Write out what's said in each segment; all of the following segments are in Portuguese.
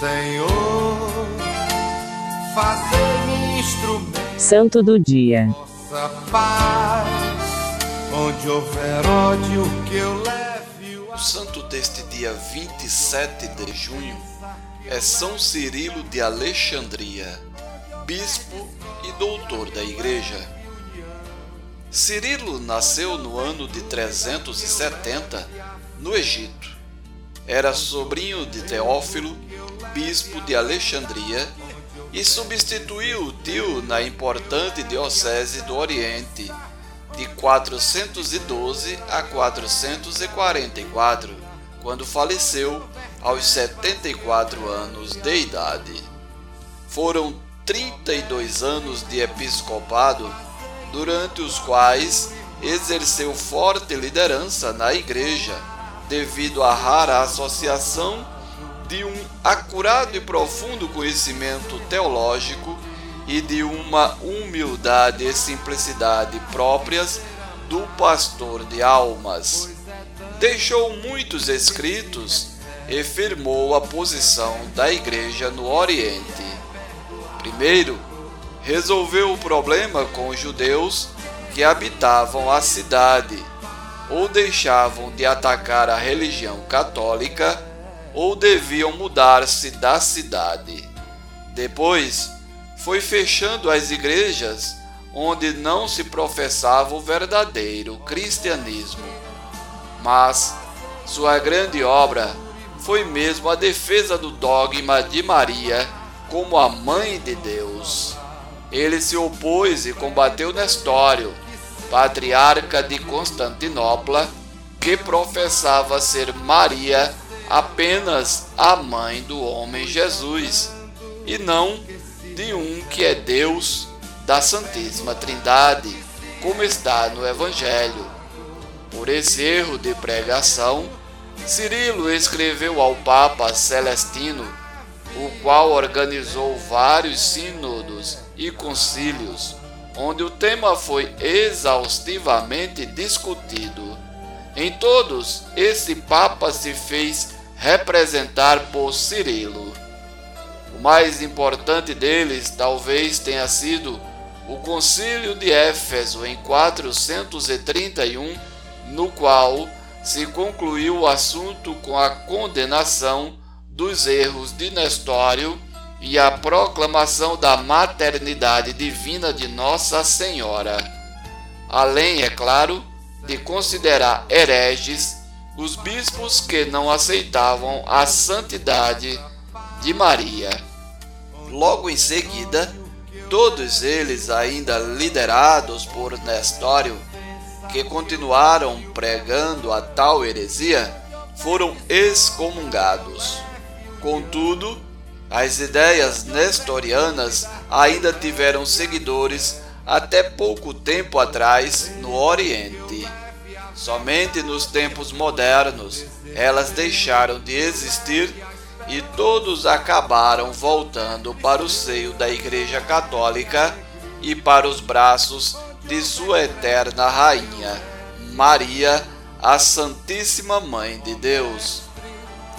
Senhor, fazer-me instrumento. Santo do dia. Nossa paz, onde houver ódio que eu leve. O, o santo deste dia 27 de junho é São Cirilo de Alexandria, bispo e doutor da Igreja. Cirilo nasceu no ano de 370 no Egito era sobrinho de Teófilo, bispo de Alexandria, e substituiu o tio na importante diocese do Oriente de 412 a 444, quando faleceu aos 74 anos de idade. Foram 32 anos de episcopado, durante os quais exerceu forte liderança na igreja, devido à rara associação de um acurado e profundo conhecimento teológico e de uma humildade e simplicidade próprias do pastor de almas. Deixou muitos escritos e firmou a posição da igreja no Oriente. Primeiro, resolveu o problema com os judeus que habitavam a cidade ou deixavam de atacar a religião católica ou deviam mudar-se da cidade. Depois, foi fechando as igrejas onde não se professava o verdadeiro cristianismo. Mas sua grande obra foi mesmo a defesa do dogma de Maria como a mãe de Deus. Ele se opôs e combateu Nestório, patriarca de Constantinopla, que professava ser Maria apenas a mãe do homem Jesus, e não de um que é Deus da Santíssima Trindade, como está no Evangelho. Por esse erro de pregação, Cirilo escreveu ao Papa Celestino, o qual organizou vários sínodos e concílios, onde o tema foi exaustivamente discutido. Em todos, esse Papa se fez representar por Cirilo. O mais importante deles talvez tenha sido o Concílio de Éfeso em 431, no qual se concluiu o assunto com a condenação dos erros de Nestório e a proclamação da maternidade divina de Nossa Senhora. Além, é claro, de considerar hereges os bispos que não aceitavam a santidade de Maria. Logo em seguida, todos eles, ainda liderados por Nestório, que continuaram pregando a tal heresia, foram excomungados. Contudo, as ideias nestorianas ainda tiveram seguidores até pouco tempo atrás no Oriente. Somente nos tempos modernos elas deixaram de existir e todos acabaram voltando para o seio da Igreja Católica e para os braços de sua eterna Rainha, Maria, a Santíssima Mãe de Deus.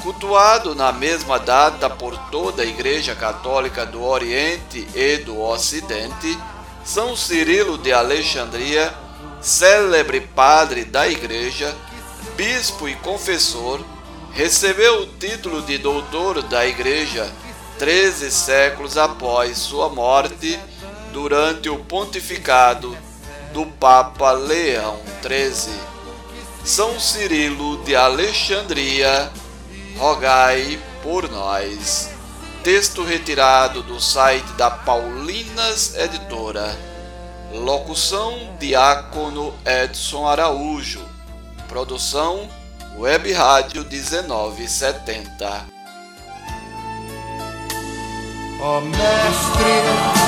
Cultuado na mesma data por toda a Igreja Católica do Oriente e do Ocidente, São Cirilo de Alexandria, célebre padre da Igreja, bispo e confessor, recebeu o título de doutor da Igreja 13 séculos após sua morte, durante o pontificado do Papa Leão XIII. São Cirilo de Alexandria, rogai por nós. Texto retirado do site da Paulinas Editora. Locução Diácono Edson Araújo. Produção Web Rádio 1970. Ó Mestre,